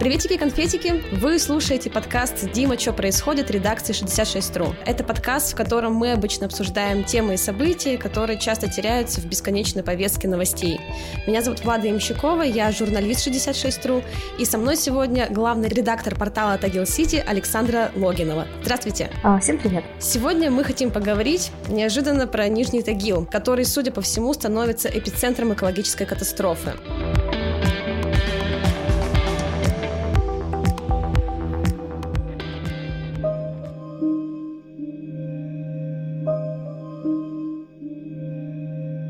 Приветики-конфетики! Вы слушаете подкаст «Дима, что происходит?» редакции 66.ru. Это подкаст, в котором мы обычно обсуждаем темы и события, которые часто теряются в бесконечной повестке новостей. Меня зовут Влада Ямщикова, я журналист 66.ru, и со мной сегодня главный редактор портала Тагил Сити Александра Логинова. Здравствуйте! А, всем привет! Сегодня мы хотим поговорить неожиданно про Нижний Тагил, который, судя по всему, становится эпицентром экологической катастрофы.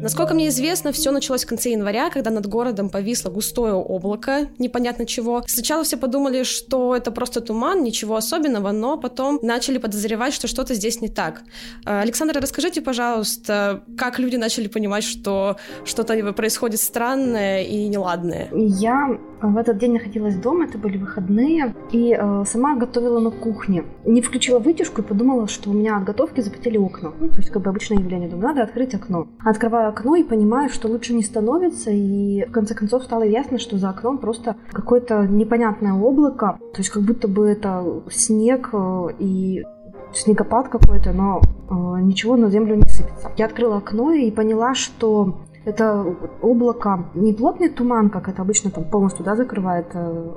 Насколько мне известно, все началось в конце января, когда над городом повисло густое облако, непонятно чего. Сначала все подумали, что это просто туман, ничего особенного, но потом начали подозревать, что что-то здесь не так. Э, Александра, расскажите, пожалуйста, как люди начали понимать, что что-то происходит странное и неладное? Я в этот день находилась дома, это были выходные, и э, сама готовила на кухне. Не включила вытяжку и подумала, что у меня от готовки запотели окна. Ну, то есть, как бы обычное явление. Думаю, надо открыть окно. Открываю окно и понимаю, что лучше не становится, и в конце концов стало ясно, что за окном просто какое-то непонятное облако, то есть как будто бы это снег э, и снегопад какой-то, но э, ничего на землю не сыпется. Я открыла окно и поняла, что это облако не плотный туман, как это обычно там полностью да, закрывает э,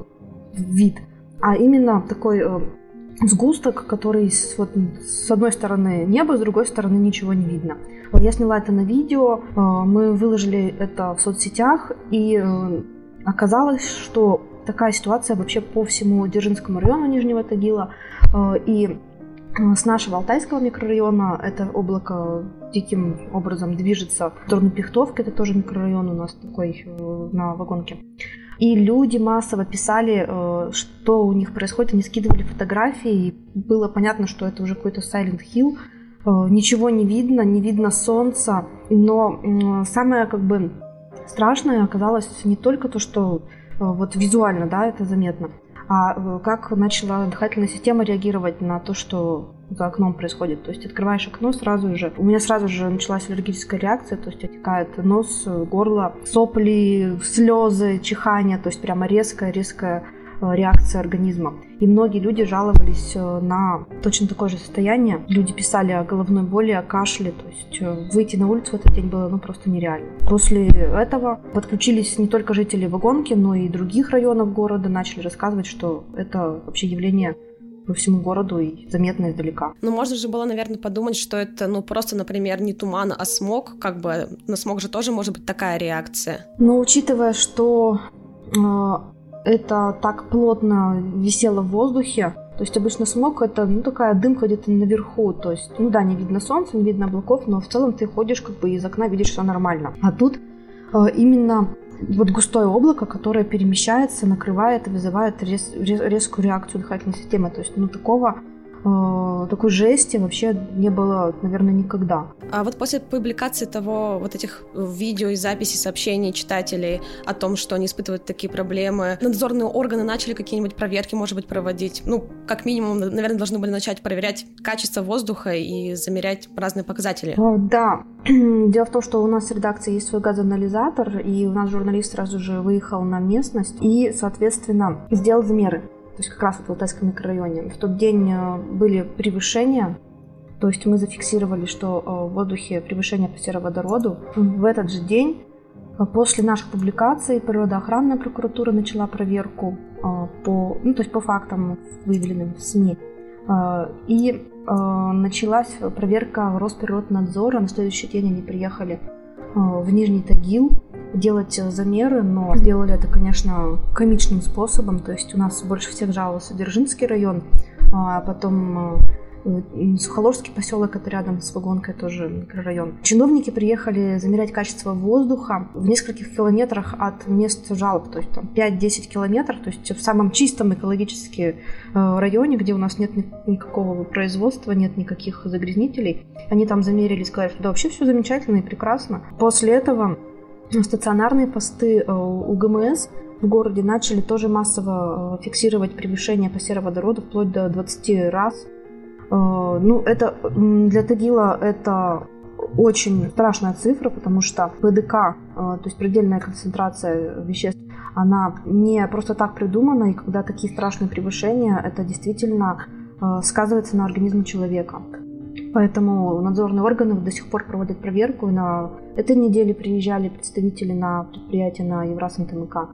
вид, а именно такой э, сгусток, который с, вот, с одной стороны небо, с другой стороны ничего не видно. Я сняла это на видео, э, мы выложили это в соцсетях, и э, оказалось, что такая ситуация вообще по всему Дзержинскому району Нижнего Тагила. Э, и с нашего Алтайского микрорайона это облако диким образом движется в сторону Пихтовки, это тоже микрорайон у нас такой на вагонке. И люди массово писали, э, что у них происходит, они скидывали фотографии, и было понятно, что это уже какой-то Silent Hill. Э, ничего не видно, не видно солнца, но самое как бы страшное оказалось не только то, что э, вот визуально, да, это заметно, а как начала дыхательная система реагировать на то, что за окном происходит. То есть открываешь окно сразу же. У меня сразу же началась аллергическая реакция, то есть отекает нос, горло, сопли, слезы, чихание, то есть прямо резкая-резкая э, реакция организма. И многие люди жаловались э, на точно такое же состояние. Люди писали о головной боли, о кашле. То есть э, выйти на улицу в этот день было ну, просто нереально. После этого подключились не только жители Вагонки, но и других районов города. Начали рассказывать, что это вообще явление по всему городу и заметно издалека. Ну, можно же было, наверное, подумать, что это, ну, просто, например, не туман, а смог, как бы на смог же тоже может быть такая реакция. Но учитывая, что э, это так плотно висело в воздухе, то есть обычно смог это, ну, такая дымка где-то наверху, то есть, ну да, не видно солнца, не видно облаков, но в целом ты ходишь как бы из окна, видишь все нормально. А тут э, именно вот густое облако, которое перемещается, накрывает и вызывает рез, рез, резкую реакцию дыхательной системы. То есть, ну, такого э, такой жести вообще не было, наверное, никогда. А вот после публикации того, вот этих видео и записей сообщений читателей о том, что они испытывают такие проблемы, надзорные органы начали какие-нибудь проверки, может быть, проводить? Ну, как минимум, наверное, должны были начать проверять качество воздуха и замерять разные показатели. О, да. Дело в том, что у нас в редакции есть свой газоанализатор, и у нас журналист сразу же выехал на местность и, соответственно, сделал замеры то есть как раз в Алтайском микрорайоне. В тот день э, были превышения, то есть мы зафиксировали, что э, в воздухе превышение по сероводороду. В этот же день, э, после наших публикаций, природоохранная прокуратура начала проверку по, ну, то есть по фактам, выявленным в СМИ. И началась проверка Росприроднадзора. На следующий день они приехали в Нижний Тагил делать замеры, но сделали это, конечно, комичным способом. То есть у нас больше всех жаловался Дзержинский район, а потом э, Сухоложский поселок, это рядом с Вагонкой, тоже микрорайон. Чиновники приехали замерять качество воздуха в нескольких километрах от мест жалоб, то есть там 5-10 километров, то есть в самом чистом экологически э, районе, где у нас нет никакого производства, нет никаких загрязнителей. Они там замерили, сказали, что да, вообще все замечательно и прекрасно. После этого стационарные посты э, у ГМС в городе начали тоже массово э, фиксировать превышение по сероводороду вплоть до 20 раз. Э, ну, это для Тагила это очень страшная цифра, потому что ПДК, то есть предельная концентрация веществ, она не просто так придумана, и когда такие страшные превышения, это действительно сказывается на организме человека. Поэтому надзорные органы до сих пор проводят проверку. И на этой неделе приезжали представители на предприятие на Евраз НТМК.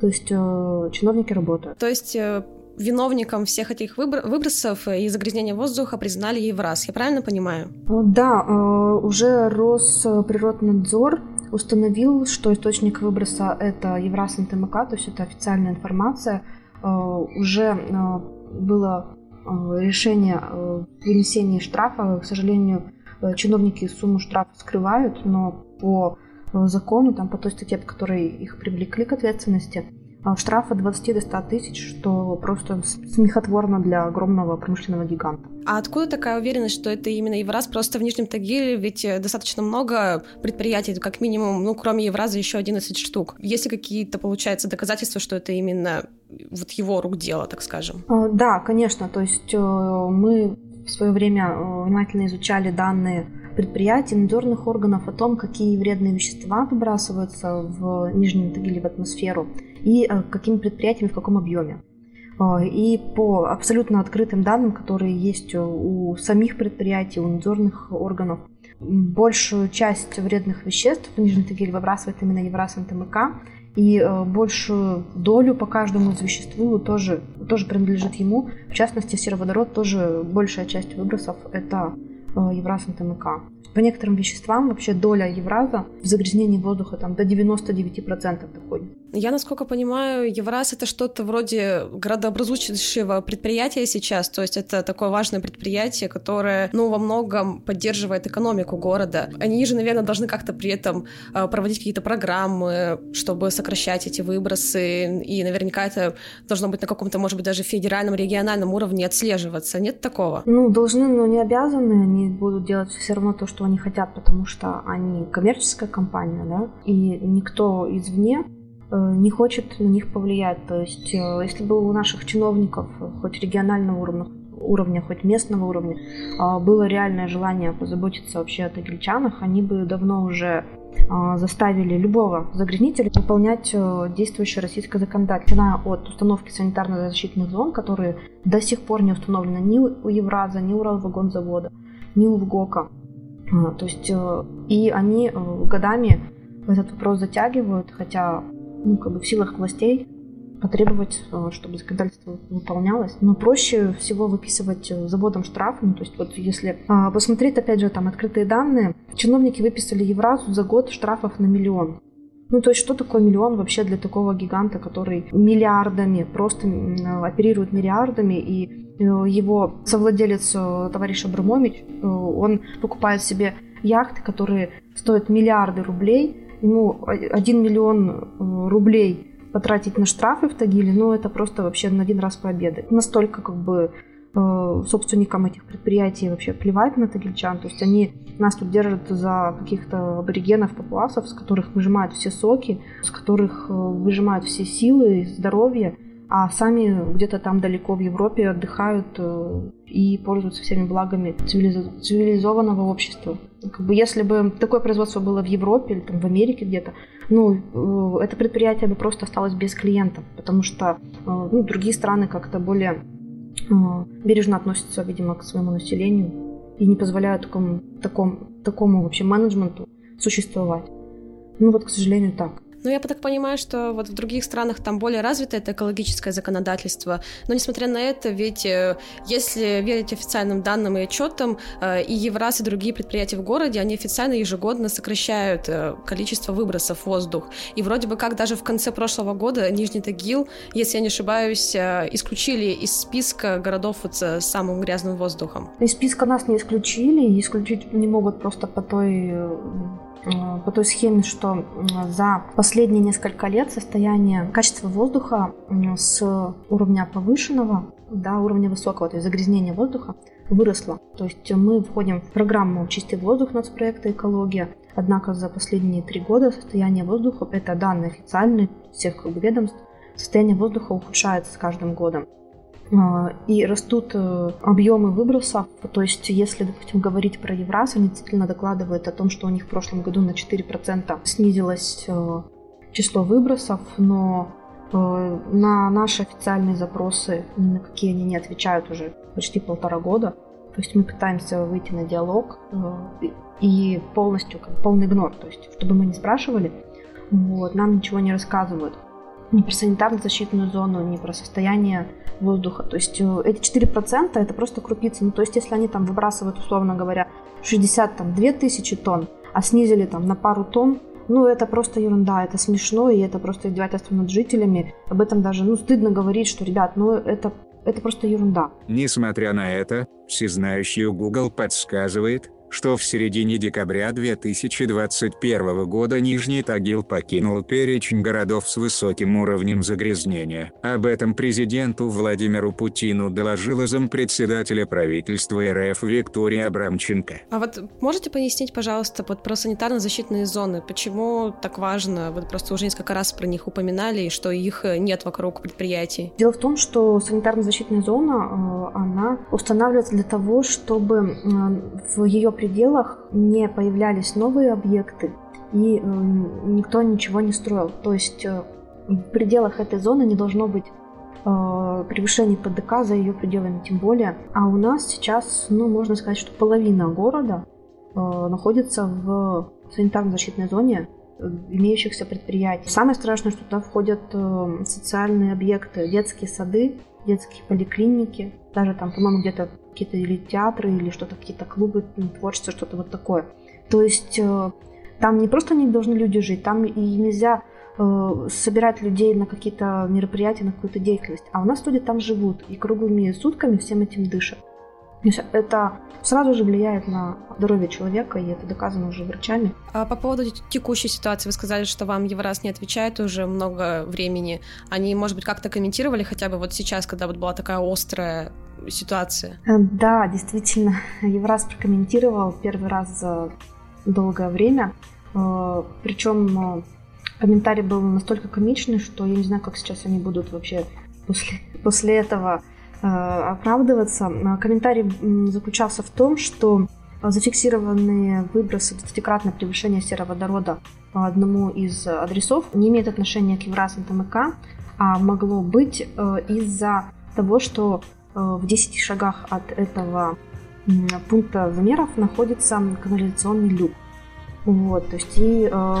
То есть э, чиновники работают. То есть э, виновником всех этих выбросов и загрязнения воздуха признали Евраз. Я правильно понимаю? Да, э, уже Росприроднадзор установил, что источник выброса это Евраз НТМК, то есть это официальная информация. Уже было решение о вынесении штрафа. К сожалению, чиновники сумму штрафа скрывают, но по закону, там, по той статье, по которой их привлекли к ответственности, штраф от 20 до 100 тысяч, что просто смехотворно для огромного промышленного гиганта. А откуда такая уверенность, что это именно Евраз? Просто в Нижнем Тагиле ведь э, достаточно много предприятий, как минимум, ну, кроме Евраза, еще 11 штук. Есть ли какие-то, получается, доказательства, что это именно вот его рук дело, так скажем? А, да, конечно. То есть э, мы в свое время э, внимательно изучали данные предприятий, надзорных органов о том, какие вредные вещества выбрасываются в Нижнем Тагиле в атмосферу и э, какими предприятиями в каком объеме. Э, и по абсолютно открытым данным, которые есть у самих предприятий, у надзорных органов, большую часть вредных веществ в Нижнем Тагиле выбрасывает именно Евраз НТМК, и э, большую долю по каждому из веществу тоже, тоже принадлежит ему. В частности, сероводород тоже большая часть выбросов – это Евраз НТМК. По некоторым веществам вообще доля евраза в загрязнении воздуха там до 99% доходит. Я, насколько понимаю, Евраз — это что-то вроде градообразующего предприятия сейчас, то есть это такое важное предприятие, которое, ну, во многом поддерживает экономику города. Они же, наверное, должны как-то при этом а, проводить какие-то программы, чтобы сокращать эти выбросы, и наверняка это должно быть на каком-то, может быть, даже федеральном, региональном уровне отслеживаться. Нет такого? Ну, должны, но не обязаны. Они будут делать все равно то, что они хотят, потому что они коммерческая компания, да, и никто извне Э, не хочет на них повлиять. То есть, э, если бы у наших чиновников, хоть регионального уровня, уровня, хоть местного уровня, э, было реальное желание позаботиться вообще о тагильчанах, они бы давно уже заставили любого загрязнителя выполнять действующее российское законодательство, начиная от установки санитарно-защитных зон, которые до сих пор не установлены ни у Евраза, ни у Уралвагонзавода, ни у ВГОКа. То есть, и они годами этот вопрос затягивают, хотя ну, как бы в силах властей потребовать, э, чтобы законодательство выполнялось. Но проще всего выписывать э, заводом штраф. Ну, то есть вот если а, посмотреть, опять же, там открытые данные, чиновники выписали Евразу за год штрафов на миллион. Ну, то есть, что такое миллион вообще для такого гиганта, который миллиардами, просто оперирует миллиардами, и э, его совладелец, товарищ Абрамович, он покупает себе яхты, которые стоят миллиарды рублей, ему 1 миллион э, рублей потратить на штрафы в Тагиле, ну, это просто вообще на один раз пообедать. Настолько как бы э, собственникам этих предприятий вообще плевать на тагильчан. То есть они нас тут держат за каких-то аборигенов, папуасов, с которых выжимают все соки, с которых э, выжимают все силы, здоровье а сами где-то там далеко в Европе отдыхают э, и пользуются всеми благами цивилизованного общества. Как бы если бы такое производство было в Европе или там в Америке где-то, ну, э, это предприятие бы просто осталось без клиентов, потому что э, ну, другие страны как-то более бережно относятся, видимо, к своему населению и не позволяют такому, такому, такому вообще менеджменту существовать. Ну вот, к сожалению, так. Ну, я так понимаю, что вот в других странах там более развито это экологическое законодательство. Но несмотря на это, ведь э, если верить официальным данным и отчетам, э, и Евраз, и другие предприятия в городе, они официально ежегодно сокращают э, количество выбросов в воздух. И вроде бы как даже в конце прошлого года Нижний Тагил, если я не ошибаюсь, исключили из списка городов вот с самым грязным воздухом. Из списка нас не исключили, исключить не могут просто по той по той схеме, что за последние несколько лет состояние качества воздуха с уровня повышенного до уровня высокого, то есть загрязнение воздуха, выросло. То есть мы входим в программу «Чистый воздух» нацпроекта «Экология». Однако за последние три года состояние воздуха, это данные официальные всех ведомств, состояние воздуха ухудшается с каждым годом. И растут э, объемы выбросов. То есть, если, допустим, говорить про Евраз, они действительно докладывают о том, что у них в прошлом году на 4% снизилось э, число выбросов, но э, на наши официальные запросы ни на какие они не отвечают уже почти полтора года. То есть мы пытаемся выйти на диалог и полностью, как полный игнор. То есть, чтобы мы не спрашивали, вот, нам ничего не рассказывают ни про санитарно-защитную зону, ни про состояние воздуха. То есть э, эти 4% это просто крупицы. Ну, то есть если они там выбрасывают, условно говоря, 62 тысячи тонн, а снизили там на пару тонн, ну, это просто ерунда, это смешно, и это просто издевательство над жителями. Об этом даже, ну, стыдно говорить, что, ребят, ну, это, это просто ерунда. Несмотря на это, всезнающий Google подсказывает, что в середине декабря 2021 года Нижний Тагил покинул перечень городов с высоким уровнем загрязнения. Об этом президенту Владимиру Путину доложила зампредседателя правительства РФ Виктория Абрамченко. А вот можете пояснить, пожалуйста, вот про санитарно-защитные зоны? Почему так важно? Вы просто уже несколько раз про них упоминали, и что их нет вокруг предприятий. Дело в том, что санитарно-защитная зона, э, она устанавливается для того, чтобы э, в ее пределах не появлялись новые объекты, и э, никто ничего не строил. То есть э, в пределах этой зоны не должно быть э, превышений ПДК за ее пределами тем более. А у нас сейчас, ну, можно сказать, что половина города находится в санитарно-защитной зоне имеющихся предприятий. Самое страшное, что туда входят социальные объекты, детские сады, детские поликлиники, даже там, по-моему, где-то какие-то или театры, или что-то, какие-то клубы ну, творчества, что-то вот такое. То есть э, там не просто не должны люди жить, там и нельзя э, собирать людей на какие-то мероприятия, на какую-то деятельность. А у нас люди там живут и круглыми сутками всем этим дышат. Это сразу же влияет на здоровье человека, и это доказано уже врачами. А по поводу текущей ситуации, вы сказали, что вам Евраз не отвечает уже много времени. Они, может быть, как-то комментировали хотя бы вот сейчас, когда вот была такая острая ситуация? Э, да, действительно, Евраз прокомментировал первый раз за долгое время. Э, Причем э, комментарий был настолько комичный, что я не знаю, как сейчас они будут вообще после, после этого оправдываться. Комментарий заключался в том, что зафиксированные выбросы десятикратное превышение сероводорода по одному из адресов не имеют отношения к Евраз НТМК, а могло быть из-за того, что Э, в 10 шагах от этого пункта замеров находится канализационный люк. Вот, то есть и э,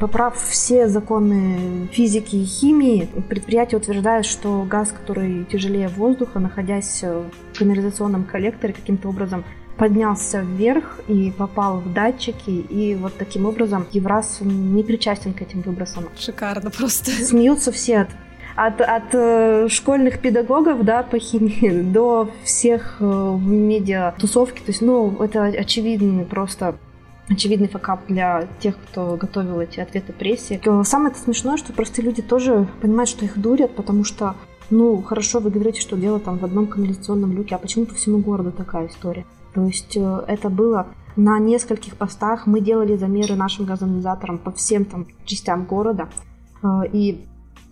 поправ все законы физики и химии, предприятие утверждает, что газ, который тяжелее воздуха, находясь в канализационном коллекторе, каким-то образом поднялся вверх и попал в датчики, и вот таким образом Евраз не причастен к этим выбросам. Шикарно просто. Смеются все от от, от э, школьных педагогов, да, по химии, до всех э, в медиа тусовки. То есть, ну, это очевидный просто очевидный факап для тех, кто готовил эти ответы прессе. Самое это смешное, что простые люди тоже понимают, что их дурят, потому что, ну, хорошо, вы говорите, что дело там в одном канализационном люке, а почему по всему городу такая история? То есть э, это было на нескольких постах. Мы делали замеры нашим газоанализаторам по всем там частям города. И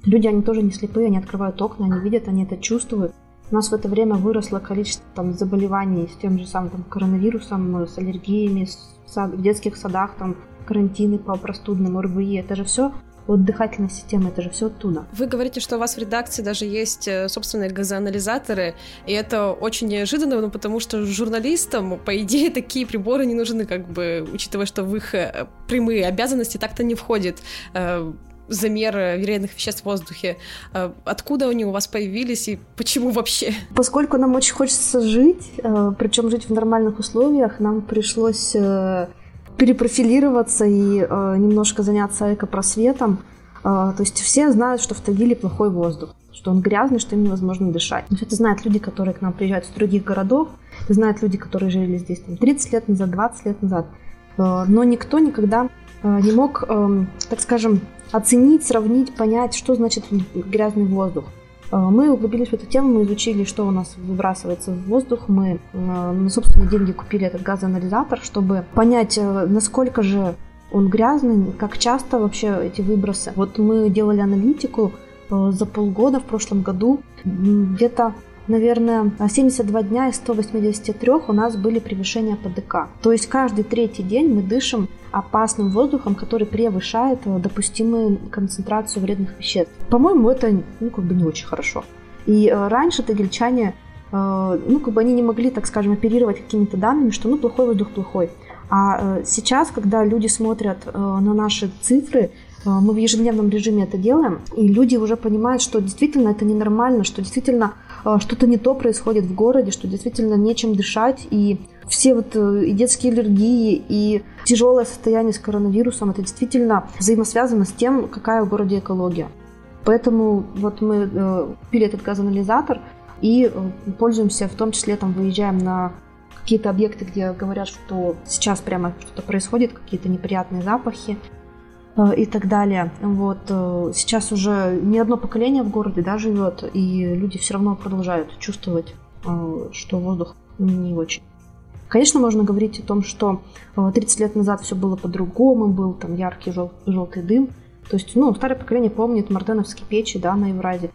Люди, они тоже не слепые, они открывают окна, они видят, они это чувствуют. У нас в это время выросло количество там, заболеваний с тем же самым там, коронавирусом, с аллергиями, с, в детских садах, там, карантины по простудным, ОРВИ. Это же все от дыхательной системы, это же все оттуда. Вы говорите, что у вас в редакции даже есть э, собственные газоанализаторы, и это очень неожиданно, ну, потому что журналистам, по идее, такие приборы не нужны, как бы, учитывая, что в их э, прямые обязанности так-то не входит э, замер вредных веществ в воздухе. А откуда они у вас появились и почему вообще? Поскольку нам очень хочется жить, э, причем жить в нормальных условиях, нам пришлось э, перепрофилироваться и э, немножко заняться экопросветом. То есть все знают, что в Тагиле плохой воздух, что он грязный, что им невозможно дышать. Это знают люди, которые к нам приезжают из других городов, это знают люди, которые жили здесь там, 30 лет назад, 20 лет назад. Но никто никогда не мог, эм, так скажем, оценить, сравнить, понять, что значит грязный воздух. Э, мы углубились в эту тему, мы изучили, что у нас выбрасывается в воздух. Мы э, на собственные деньги купили этот газоанализатор, чтобы понять, э, насколько же он грязный, как часто вообще эти выбросы. Вот мы делали аналитику за полгода в прошлом году. Где-то наверное, 72 дня из 183 у нас были превышения ПДК. То есть каждый третий день мы дышим опасным воздухом, который превышает э, допустимую концентрацию вредных веществ. По-моему, это ну, как бы не очень хорошо. И э, раньше тагильчане, э, ну, как бы они не могли, так скажем, оперировать какими-то данными, что, ну, плохой воздух плохой. А сейчас, когда люди смотрят на наши цифры, мы в ежедневном режиме это делаем, и люди уже понимают, что действительно это ненормально, что действительно что-то не то происходит в городе, что действительно нечем дышать, и все вот э, и детские аллергии, и тяжелое состояние с коронавирусом, это действительно взаимосвязано с тем, какая в городе экология. Поэтому вот мы э, купили этот газоанализатор и э, пользуемся, в том числе там выезжаем на какие-то объекты, где говорят, что сейчас прямо что-то происходит, какие-то неприятные запахи и так далее. Вот сейчас уже не одно поколение в городе да, живет, и люди все равно продолжают чувствовать, что воздух не очень. Конечно, можно говорить о том, что 30 э, лет назад все было по-другому, был там яркий жел- желтый дым. То есть, ну, старое поколение помнит мартеновские печи, да, на Евразе.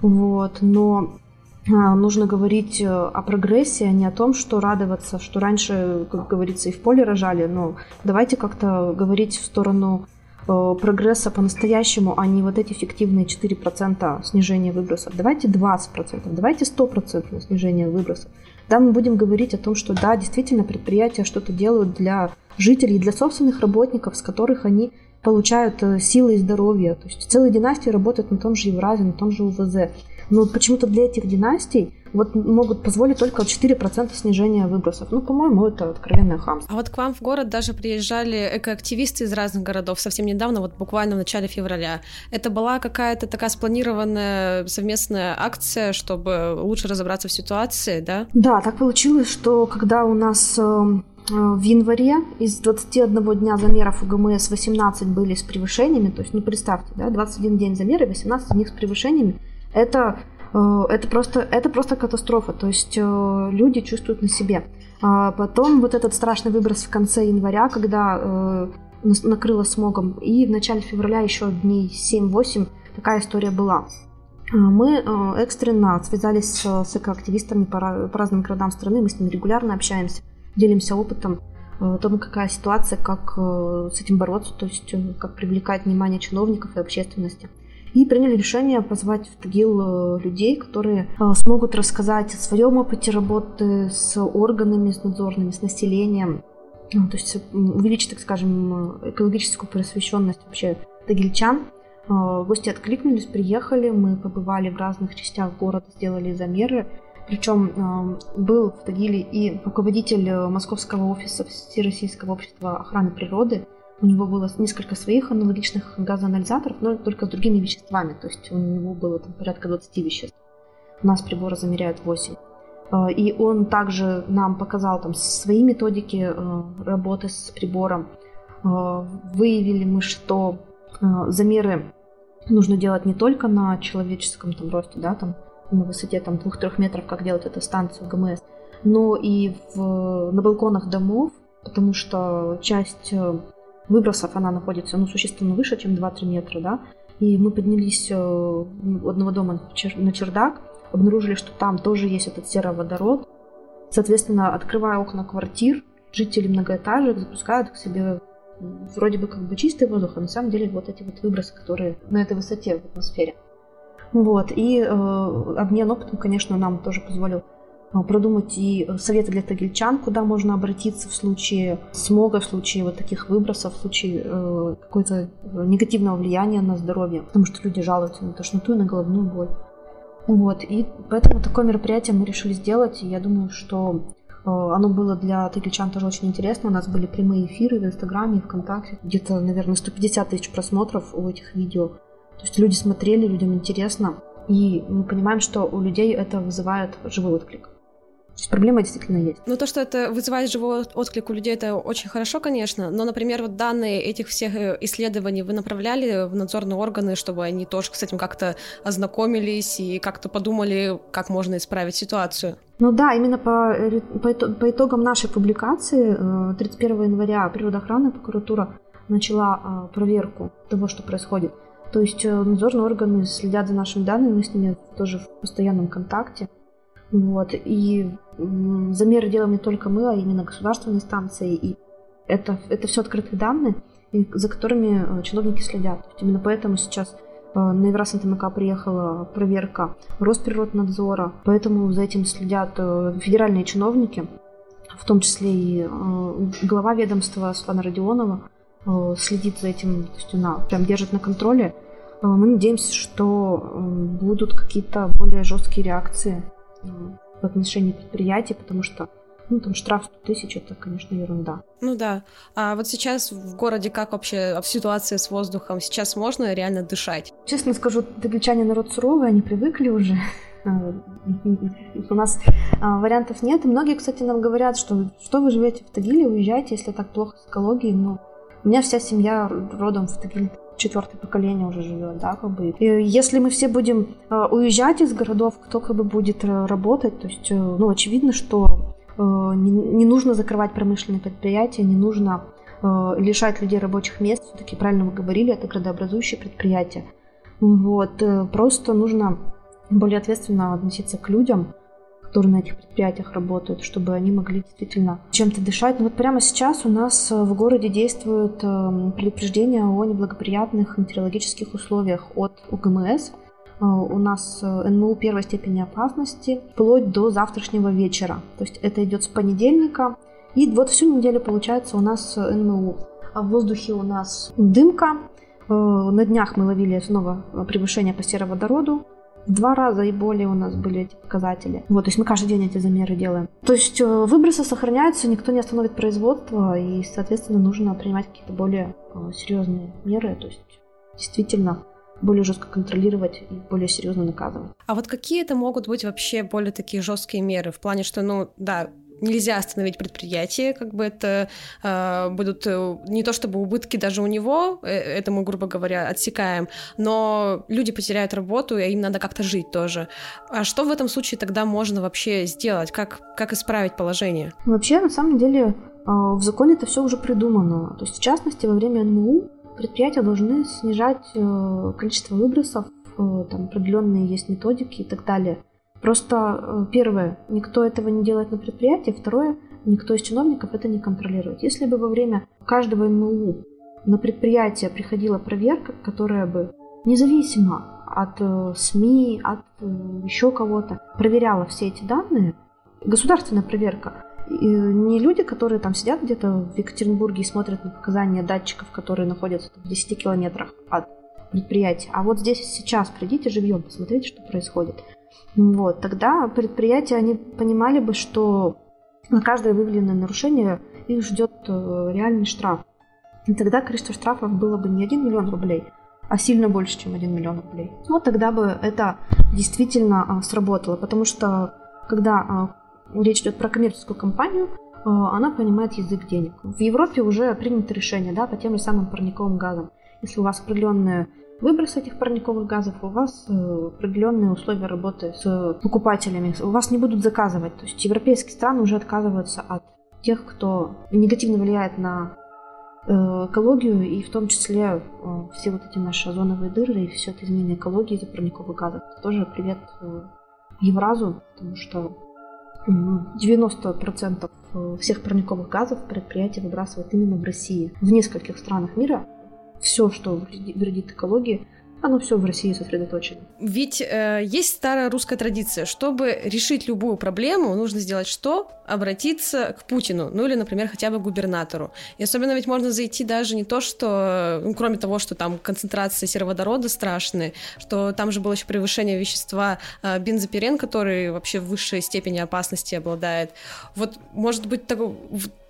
Вот, но нужно говорить э, о прогрессе, а не о том, что радоваться, что раньше, как говорится, и в поле рожали. Но давайте как-то говорить в сторону э, прогресса по-настоящему, а не вот эти фиктивные 4% снижения выбросов. Давайте 20%, давайте 100% снижения выбросов. Да, мы будем говорить о том, что да, действительно предприятия что-то делают для жителей, для собственных работников, с которых они получают э, силы и здоровье. То есть целые династии работают на том же Евразе, на том же УВЗ. Но почему-то для этих династий вот могут позволить только 4% снижения выбросов. Ну, по-моему, это откровенное хамство. А вот к вам в город даже приезжали экоактивисты из разных городов совсем недавно, вот буквально в начале февраля. Это была какая-то такая спланированная совместная акция, чтобы лучше разобраться в ситуации, да? Да, так получилось, что когда у нас эм, э, в январе из 21 дня замеров УГМС 18 были с превышениями, то есть, ну, представьте, да, 21 день замера, 18 из них с превышениями, это Э, это просто, это просто катастрофа. То есть э, люди чувствуют на себе. А потом вот этот страшный выброс в конце января, когда э, накрыло смогом, и в начале февраля еще дней 7-8 такая история была. Мы экстренно связались с экоактивистами по разным городам страны, мы с ними регулярно общаемся, делимся опытом о том, какая ситуация, как с этим бороться, то есть как привлекать внимание чиновников и общественности и приняли решение позвать в Тагил э, людей, которые э, смогут рассказать о своем опыте работы с органами, с надзорными, с населением, ну, то есть увеличить, так скажем, экологическую просвещенность вообще тагильчан. Э, гости откликнулись, приехали, мы побывали в разных частях города, сделали замеры. Причем был в Тагиле и руководитель московского офиса Всероссийского общества охраны природы, у него было несколько своих аналогичных газоанализаторов, но только с другими веществами. То есть у него было там порядка 20 веществ. У нас приборы замеряют 8. А, и он также нам показал там свои методики а, работы с прибором. А, выявили мы, что замеры нужно делать не только на человеческом там росте, да, там на высоте там 2-3 метров, как делает эта станция ГМС, но и в, на балконах домов, потому что часть выбросов она находится ну, существенно выше, чем 2-3 метра, да, и мы поднялись э, у одного дома на чердак, обнаружили, что там тоже есть этот сероводород. Соответственно, открывая окна квартир, жители многоэтажек запускают к себе вроде бы как бы чистый воздух, а на самом деле вот эти вот выбросы, которые на этой высоте в атмосфере. Вот, и э, обмен опытом, конечно, нам тоже позволил продумать и советы для тагильчан, куда можно обратиться в случае смога, в случае вот таких выбросов, в случае э, какого-то э, негативного влияния на здоровье, потому что люди жалуются на тошноту и на головную боль. Вот, и поэтому такое мероприятие мы решили сделать, и я думаю, что э, оно было для тагильчан тоже очень интересно. У нас были прямые эфиры в Инстаграме и ВКонтакте. Где-то, наверное, 150 тысяч просмотров у этих видео. То есть люди смотрели, людям интересно. И мы понимаем, что у людей это вызывает живой отклик. То есть проблема действительно есть. Ну, то, что это вызывает живой отклик у людей, это очень хорошо, конечно. Но, например, вот данные этих всех э, исследований вы направляли в надзорные органы, чтобы они тоже с этим как-то ознакомились и как-то подумали, как можно исправить ситуацию? Ну да, именно по, по, по итогам нашей публикации 31 э, января природоохранная прокуратура начала э, проверку того, что происходит. То есть надзорные органы следят за нашими данными, мы с ними тоже в постоянном контакте. Вот. И замеры делаем не только мы, а именно государственные станции. И это, это все открытые данные, за которыми чиновники следят. Именно поэтому сейчас на Еврас НТМК приехала проверка Росприроднадзора, поэтому за этим следят федеральные чиновники, в том числе и глава ведомства Светлана Родионова следит за этим, то есть она прям держит на контроле Э, мы надеемся, что э, будут какие-то более жесткие реакции э, в отношении предприятий, потому что ну, там штраф 100 тысяч, это, конечно, ерунда. Ну да. А вот сейчас в городе как вообще ситуация с воздухом? Сейчас можно реально дышать? Честно скажу, тагличане народ суровый, они привыкли уже. У нас вариантов нет. И многие, кстати, нам говорят, что что вы живете в Тагиле, уезжайте, если так плохо с экологией. Но у меня вся семья родом в Тагиле четвертое поколение уже живет, да, как бы. И если мы все будем э, уезжать из городов, кто как бы будет э, работать, то есть, э, ну, очевидно, что не, не нужно закрывать промышленные предприятия, не нужно лишать людей рабочих мест, все-таки правильно вы говорили, это градообразующие предприятия. Вот, просто нужно более ответственно относиться к людям, которые на этих предприятиях работают, чтобы они могли действительно чем-то дышать. Но вот прямо сейчас у нас э, в городе действуют эм, предупреждения о неблагоприятных метеорологических условиях от УГМС. Э, у нас э, НМУ первой степени опасности вплоть до завтрашнего вечера. То есть это идет с понедельника. И вот всю неделю получается у нас НМУ. А в воздухе у нас дымка. На днях мы ловили снова превышение по сероводороду два раза и более у нас были эти показатели. Вот, то есть мы каждый день эти замеры делаем. То есть э, выбросы сохраняются, никто не остановит производство, и, соответственно, нужно принимать какие-то более э, серьезные меры. То есть действительно более жестко контролировать и более серьезно наказывать. А вот какие это могут быть вообще более такие жесткие меры в плане, что, ну, да, нельзя остановить предприятие, как бы это э, будут э, не то чтобы убытки даже у него, э, это мы, грубо говоря, отсекаем, но люди потеряют работу, и им надо как-то жить тоже. А что в этом случае тогда можно вообще сделать? Как, как исправить положение? Вообще, на самом деле, э, в законе это все уже придумано. То есть, в частности, во время НМУ предприятия должны снижать количество выбросов, там определенные есть методики и так далее. Просто э, первое, никто этого не делает на предприятии, второе, никто из чиновников это не контролирует. Если бы во время каждого НМУ на предприятие приходила проверка, которая бы независимо от э, СМИ, от э, еще кого-то, проверяла все эти данные, государственная проверка, и не люди, которые там сидят где-то в Екатеринбурге и смотрят на показания датчиков, которые находятся в 10 километрах от предприятия, а вот здесь сейчас придите живьем, посмотрите, что происходит. Вот, тогда предприятия, они понимали бы, что на каждое выявленное нарушение их ждет э, реальный штраф. И тогда количество штрафов было бы не 1 миллион рублей, а сильно больше, чем 1 миллион рублей. Вот тогда бы это действительно а, сработало, потому что когда а, речь идет про коммерческую компанию, а, она понимает язык денег. В Европе уже принято решение да, по тем же самым парниковым газам. Если у вас определенные выброс этих парниковых газов, у вас э, определенные условия работы с покупателями, у вас не будут заказывать. То есть европейские страны уже отказываются от тех, кто негативно влияет на э, экологию, и в том числе э, все вот эти наши озоновые дыры и все это изменение экологии из-за парниковых газов. Тоже привет Евразу, потому что 90% всех парниковых газов предприятия выбрасывают именно в России. В нескольких странах мира все, что вредит экологии, оно все в России сосредоточено. Ведь э, есть старая русская традиция, чтобы решить любую проблему, нужно сделать что? Обратиться к Путину, ну или, например, хотя бы к губернатору. И особенно ведь можно зайти даже не то, что, ну, кроме того, что там концентрация сероводорода страшная, что там же было еще превышение вещества э, бензопирен, который вообще в высшей степени опасности обладает. Вот, может быть, так,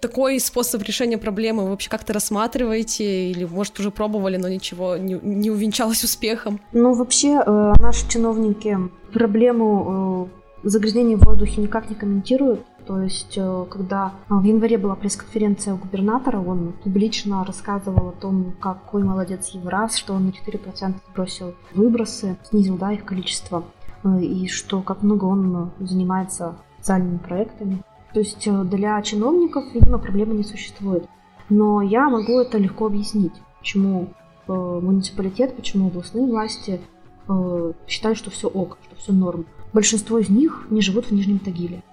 такой способ решения проблемы вы вообще как-то рассматриваете или, может, уже пробовали, но ничего не, не увенчалось успехом? Ну, вообще, э, наши чиновники проблему э, загрязнения в воздухе никак не комментируют. То есть, э, когда в январе была пресс-конференция у губернатора, он публично рассказывал о том, какой молодец Евраз, что он на 4% сбросил выбросы, снизил да, их количество, э, и что как много он занимается социальными проектами. То есть э, для чиновников, видимо, проблемы не существует. Но я могу это легко объяснить, почему э, муниципалитет, почему областные власти э, считают, что все ок, что все норм. Большинство из них не живут в Нижнем Тагиле.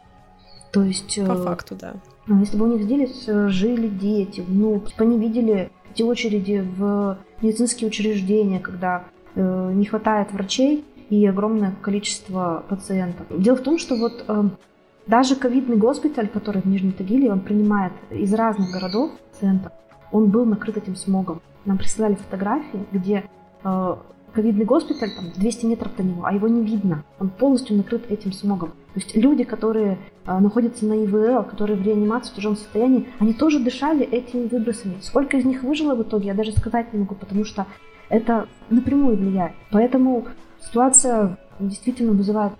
То есть... По факту, да. Если бы у них здесь жили дети, внуки, типа они видели эти очереди в медицинские учреждения, когда не хватает врачей и огромное количество пациентов. Дело в том, что вот даже ковидный госпиталь, который в Нижнем Тагиле, он принимает из разных городов пациентов, он был накрыт этим смогом. Нам присылали фотографии, где э, ковидный госпиталь, там 200 метров до него, а его не видно. Он полностью накрыт этим смогом. То есть люди, которые э, находятся на ИВЛ, которые в реанимации в тяжелом состоянии, они тоже дышали этими выбросами. Сколько из них выжило в итоге, я даже сказать не могу, потому что это напрямую влияет. Поэтому ситуация действительно вызывает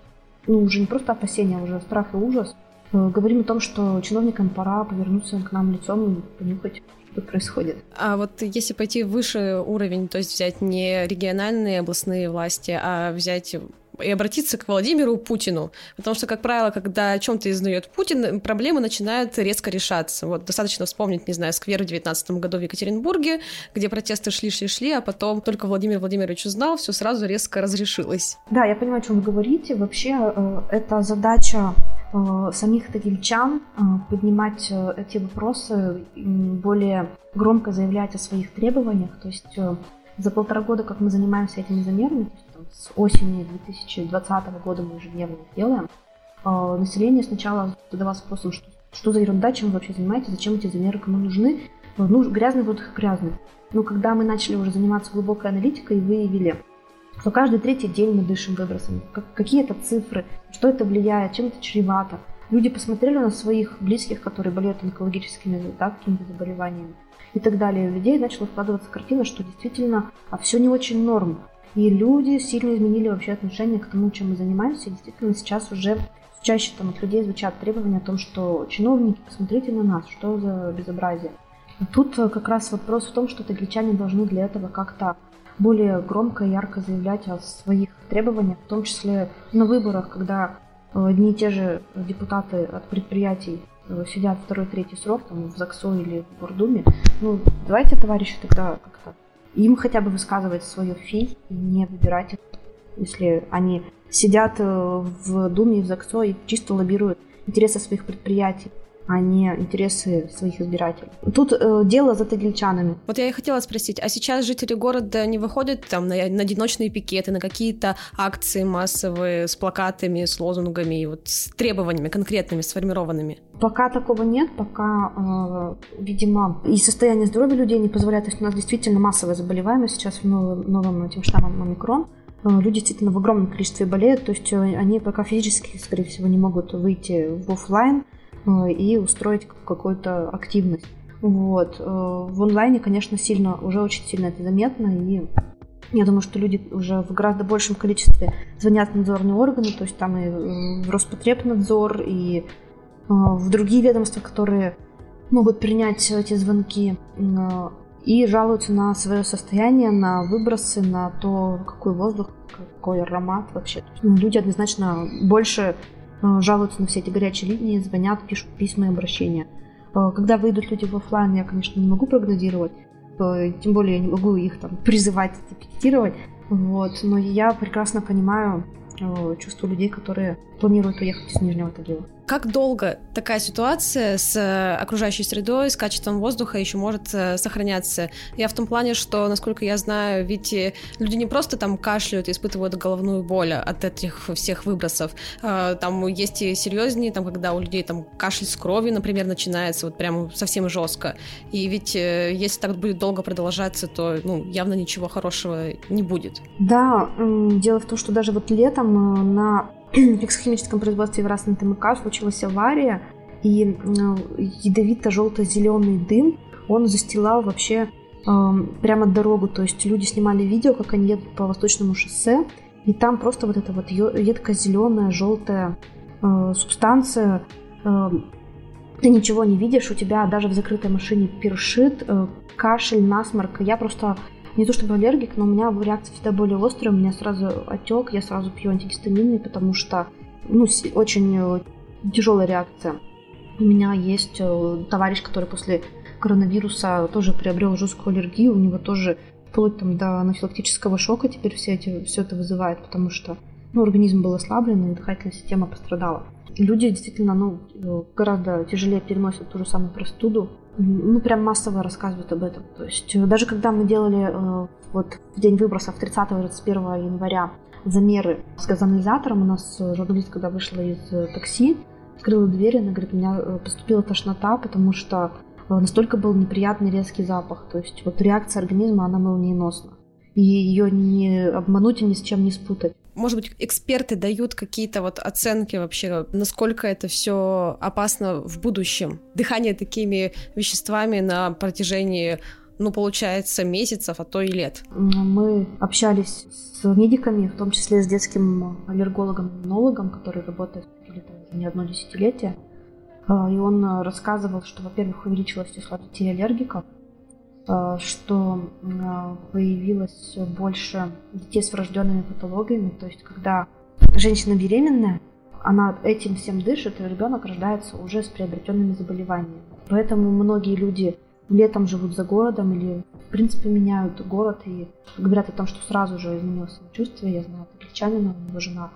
ну, уже не просто опасения, а уже страх и ужас. Э, говорим о том, что чиновникам пора повернуться к нам лицом и понюхать что происходит. А вот если пойти выше уровень, то есть взять не региональные областные власти, а взять и обратиться к Владимиру Путину. Потому что, как правило, когда о чем-то изнает Путин, проблемы начинают резко решаться. Вот достаточно вспомнить, не знаю, сквер в 19 году в Екатеринбурге, где протесты шли-шли-шли, а потом только Владимир Владимирович узнал, все сразу резко разрешилось. Да, я понимаю, о чем вы говорите. Вообще, э, это задача Э, самих тагильчан э, поднимать эти вопросы, более громко заявлять о своих требованиях. То есть за полтора года, как мы занимаемся этими замерами, с осени 2020 года мы ежедневно делаем, население сначала задавалось вопросом, что, что за ерунда, чем вы вообще занимаетесь, зачем эти замеры, кому нужны. Ну, грязный воздух грязный. Но когда мы начали уже заниматься глубокой аналитикой выявили что каждый третий день мы дышим выбросами. Как, какие это цифры, что это влияет, чем это чревато. Люди посмотрели на своих близких, которые болеют онкологическими да, какими-то заболеваниями и так далее. У людей начала складываться картина, что действительно а все не очень норм. И люди сильно изменили вообще отношение к тому, чем мы занимаемся. И действительно сейчас уже чаще там от людей звучат требования о том, что чиновники, посмотрите на нас, что за безобразие. А тут э, как раз вопрос в том, что тагличане должны для этого как-то более громко и ярко заявлять о своих требованиях, в том числе на выборах, когда э, одни и те же депутаты от предприятий э, сидят второй, третий срок там, в ЗАГСО или в Гордуме. Ну, давайте, товарищи, тогда как-то им хотя бы высказывать свое фи и не выбирать их, если они сидят э, в Думе и в ЗАГСО и чисто лоббируют интересы своих предприятий а не интересы своих избирателей. Тут э, дело за тагильчанами. Вот я и хотела спросить, а сейчас жители города не выходят там на, на одиночные пикеты, на какие-то акции массовые с плакатами, с лозунгами и вот с требованиями конкретными, сформированными? Пока такого нет, пока, э, видимо, и состояние здоровья людей не позволяет. То есть у нас действительно массовое заболеваемость сейчас в новым, новым этим штаммом омикрон э, люди действительно в огромном количестве болеют, то есть э, они пока физически, скорее всего, не могут выйти в офлайн, и устроить какую-то активность. Вот. Э, в онлайне, конечно, сильно, уже очень сильно это заметно, и я думаю, что люди уже в гораздо большем количестве звонят в надзорные органы, то есть там и э, в Роспотребнадзор, и в другие ведомства, которые могут принять эти звонки и жалуются на свое состояние, на выбросы, на то, какой воздух, какой аромат вообще. Люди однозначно больше Э, жалуются на все эти горячие линии, звонят, пишут письма и обращения. Э, когда выйдут люди в офлайн, я, конечно, не могу прогнозировать, э, тем более я не могу их там призывать, пикетировать, вот, но я прекрасно понимаю чувство людей, которые планируют уехать из Нижнего Тагила. Как долго такая ситуация с э, окружающей средой, с качеством воздуха еще может э, сохраняться? Я в том плане, что, насколько я знаю, ведь э, люди не просто там кашляют и испытывают головную боль от этих всех выбросов. Там есть и серьезнее, там, когда у людей там кашель с кровью, например, начинается вот прям совсем жестко. И ведь если так будет долго продолжаться, то ну, явно ничего хорошего не будет. Да, дело в том, что даже вот летом на фиксохимическом производстве в Красной ТМК случилась авария, и ядовито-желто-зеленый дым, он застилал вообще э, прямо дорогу, то есть люди снимали видео, как они едут по Восточному шоссе, и там просто вот эта вот едко-зеленая, желтая э, субстанция, э, ты ничего не видишь, у тебя даже в закрытой машине першит, э, кашель, насморк. Я просто не то чтобы аллергик, но у меня реакция всегда более острая, у меня сразу отек, я сразу пью антигистаминные, потому что ну, очень э, тяжелая реакция. У меня есть э, товарищ, который после коронавируса тоже приобрел жесткую аллергию, у него тоже вплоть там, до анафилактического шока теперь все, эти, все это вызывает, потому что ну, организм был ослаблен, и дыхательная система пострадала. Люди действительно ну, гораздо тяжелее переносят ту же самую простуду, ну, прям массово рассказывают об этом. То есть э, даже когда мы делали э, вот в день выбросов 30-31 января замеры с газоанализатором, у нас э, журналист, когда вышла из такси, открыла дверь, она говорит, у меня поступила тошнота, потому что настолько был неприятный резкий запах. То есть вот реакция организма, она молниеносна. И ее не обмануть и ни с чем не спутать. Может быть, эксперты дают какие-то вот оценки вообще, насколько это все опасно в будущем? Дыхание такими веществами на протяжении ну, получается, месяцев, а то и лет. Мы общались с медиками, в том числе с детским аллергологом-иммунологом, который работает не одно десятилетие. А, и он рассказывал, что, во-первых, увеличилось число детей аллергиков, что э, появилось больше детей с врожденными патологиями, то есть когда женщина беременная, она этим всем дышит, и ребенок рождается уже с приобретенными заболеваниями. Поэтому многие люди летом живут за городом или, в принципе, меняют город и говорят о том, что сразу же изменилось самочувствие. Я знаю англичанина, у него жена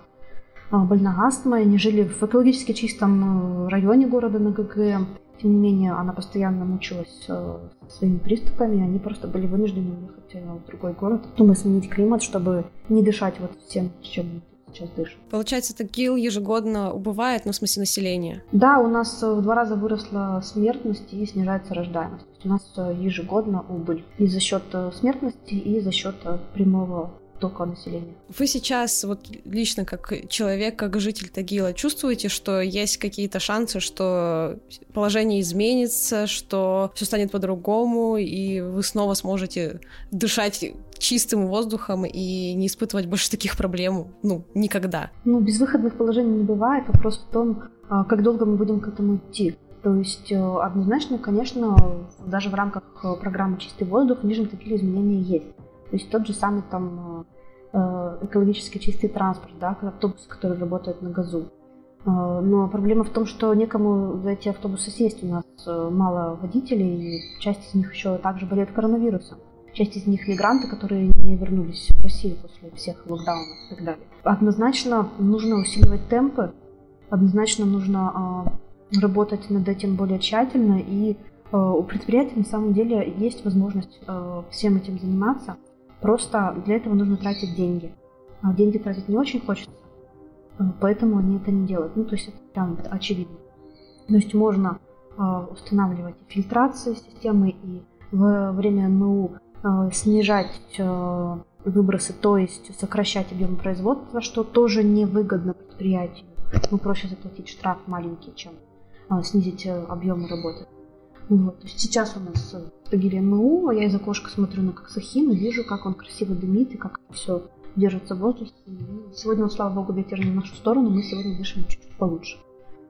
э, больна астмой, они жили в экологически чистом районе города на ГГ, тем не менее, она постоянно мучилась э, своими приступами, они просто были вынуждены уехать э, в другой город, чтобы сменить климат, чтобы не дышать вот всем, чем сейчас дышим. Получается, Тагил ежегодно убывает, ну, в смысле населения? Да, у нас э, в два раза выросла смертность и снижается рождаемость. У нас ежегодно убыль и за счет смертности, и за счет прямого только населения. Вы сейчас, вот лично как человек, как житель Тагила, чувствуете, что есть какие-то шансы, что положение изменится, что все станет по-другому, и вы снова сможете дышать чистым воздухом и не испытывать больше таких проблем, ну, никогда? Ну, безвыходных положений не бывает. Вопрос в том, а, как долго мы будем к этому идти. То есть э, однозначно, конечно, даже в рамках э, программы «Чистый воздух» в Нижнем Тагиле изменения есть. То есть тот же самый там э, экологически чистый транспорт, да, автобусы, которые работают на газу. Э, но проблема в том, что некому за эти автобусы сесть. У нас э, мало водителей, и часть из них еще также болеет коронавирусом. Часть из них мигранты, которые не вернулись в Россию после всех локдаунов и так далее. Однозначно нужно усиливать темпы, однозначно нужно работать над этим более тщательно, и у предприятия на самом деле есть возможность всем этим заниматься. Просто для этого нужно тратить деньги. А деньги тратить не очень хочется, э, поэтому они это не делают. Ну, то есть это прям очевидно. То есть можно э, устанавливать фильтрации системы и во время МУ э, снижать выбросы, то есть сокращать объем производства, что тоже невыгодно предприятию. Ну, проще заплатить штраф маленький, чем снизить объемы работы. Вот. То есть сейчас у нас Тагири МУ, а я из окошка смотрю на Коксахим и вижу, как он красиво дымит и как все держится в воздухе. Сегодня, слава богу, ветер не в нашу сторону, мы сегодня дышим чуть-чуть получше.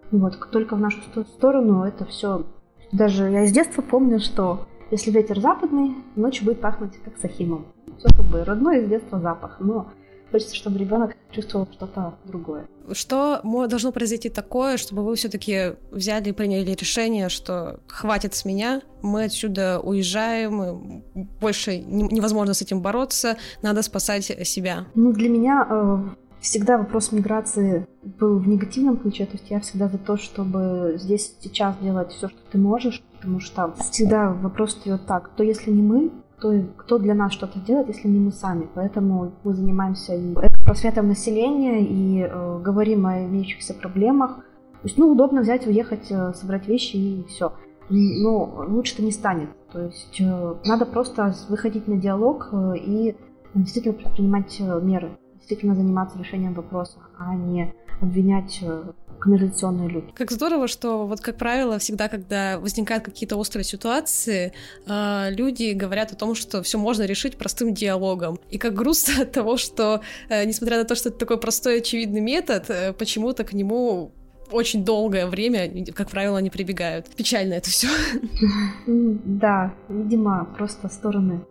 Вот, только в нашу сторону это все... Даже я из детства помню, что если ветер западный, ночью будет пахнуть как сахимом. Все как бы родной из детства запах. Но Хочется, чтобы ребенок чувствовал что-то другое. Что должно произойти такое, чтобы вы все-таки взяли и приняли решение, что хватит с меня, мы отсюда уезжаем, больше невозможно с этим бороться, надо спасать себя? Ну, для меня э, всегда вопрос миграции был в негативном ключе, то есть я всегда за то, чтобы здесь сейчас делать все, что ты можешь, потому что всегда вопрос встает так, то если не мы, кто, кто для нас что-то делает, если не мы сами. Поэтому мы занимаемся просветом населения, и э, говорим о имеющихся проблемах. То есть, ну, удобно взять, уехать, э, собрать вещи и все. Но лучше-то не станет. То есть э, надо просто выходить на диалог э, и действительно предпринимать э, меры, действительно заниматься решением вопроса, а не обвинять э, канализационные люки. Как здорово, что вот, как правило, всегда, когда возникают какие-то острые ситуации, а, люди говорят о том, что все можно решить простым диалогом. И как грустно от того, что, э, несмотря на то, что это такой простой очевидный метод, э, почему-то к нему очень долгое время, как правило, они прибегают. Печально это все. Да, видимо, просто стороны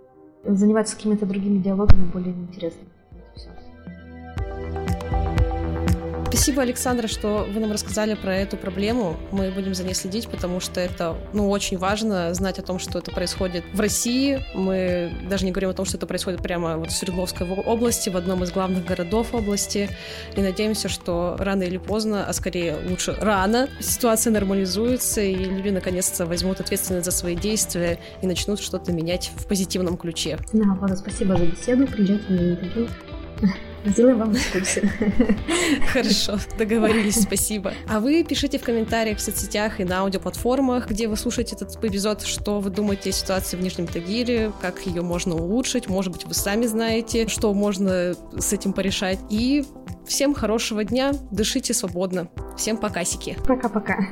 занимаются какими-то другими диалогами более интересными. Спасибо, Александра, что вы нам рассказали про эту проблему. Мы будем за ней следить, потому что это ну, очень важно знать о том, что это происходит в России. Мы даже не говорим о том, что это происходит прямо вот в Свердловской области, в одном из главных городов области. И надеемся, что рано или поздно, а скорее лучше рано, ситуация нормализуется, и люди наконец-то возьмут ответственность за свои действия и начнут что-то менять в позитивном ключе. Да, Влада, спасибо за беседу. Приезжайте на интервью. Сделаем вам экскурсию. Хорошо, договорились, спасибо. А вы пишите в комментариях в соцсетях и на аудиоплатформах, где вы слушаете этот эпизод, что вы думаете о ситуации в Нижнем Тагиле, как ее можно улучшить, может быть, вы сами знаете, что можно с этим порешать. И всем хорошего дня, дышите свободно. Всем покасики. Пока-пока.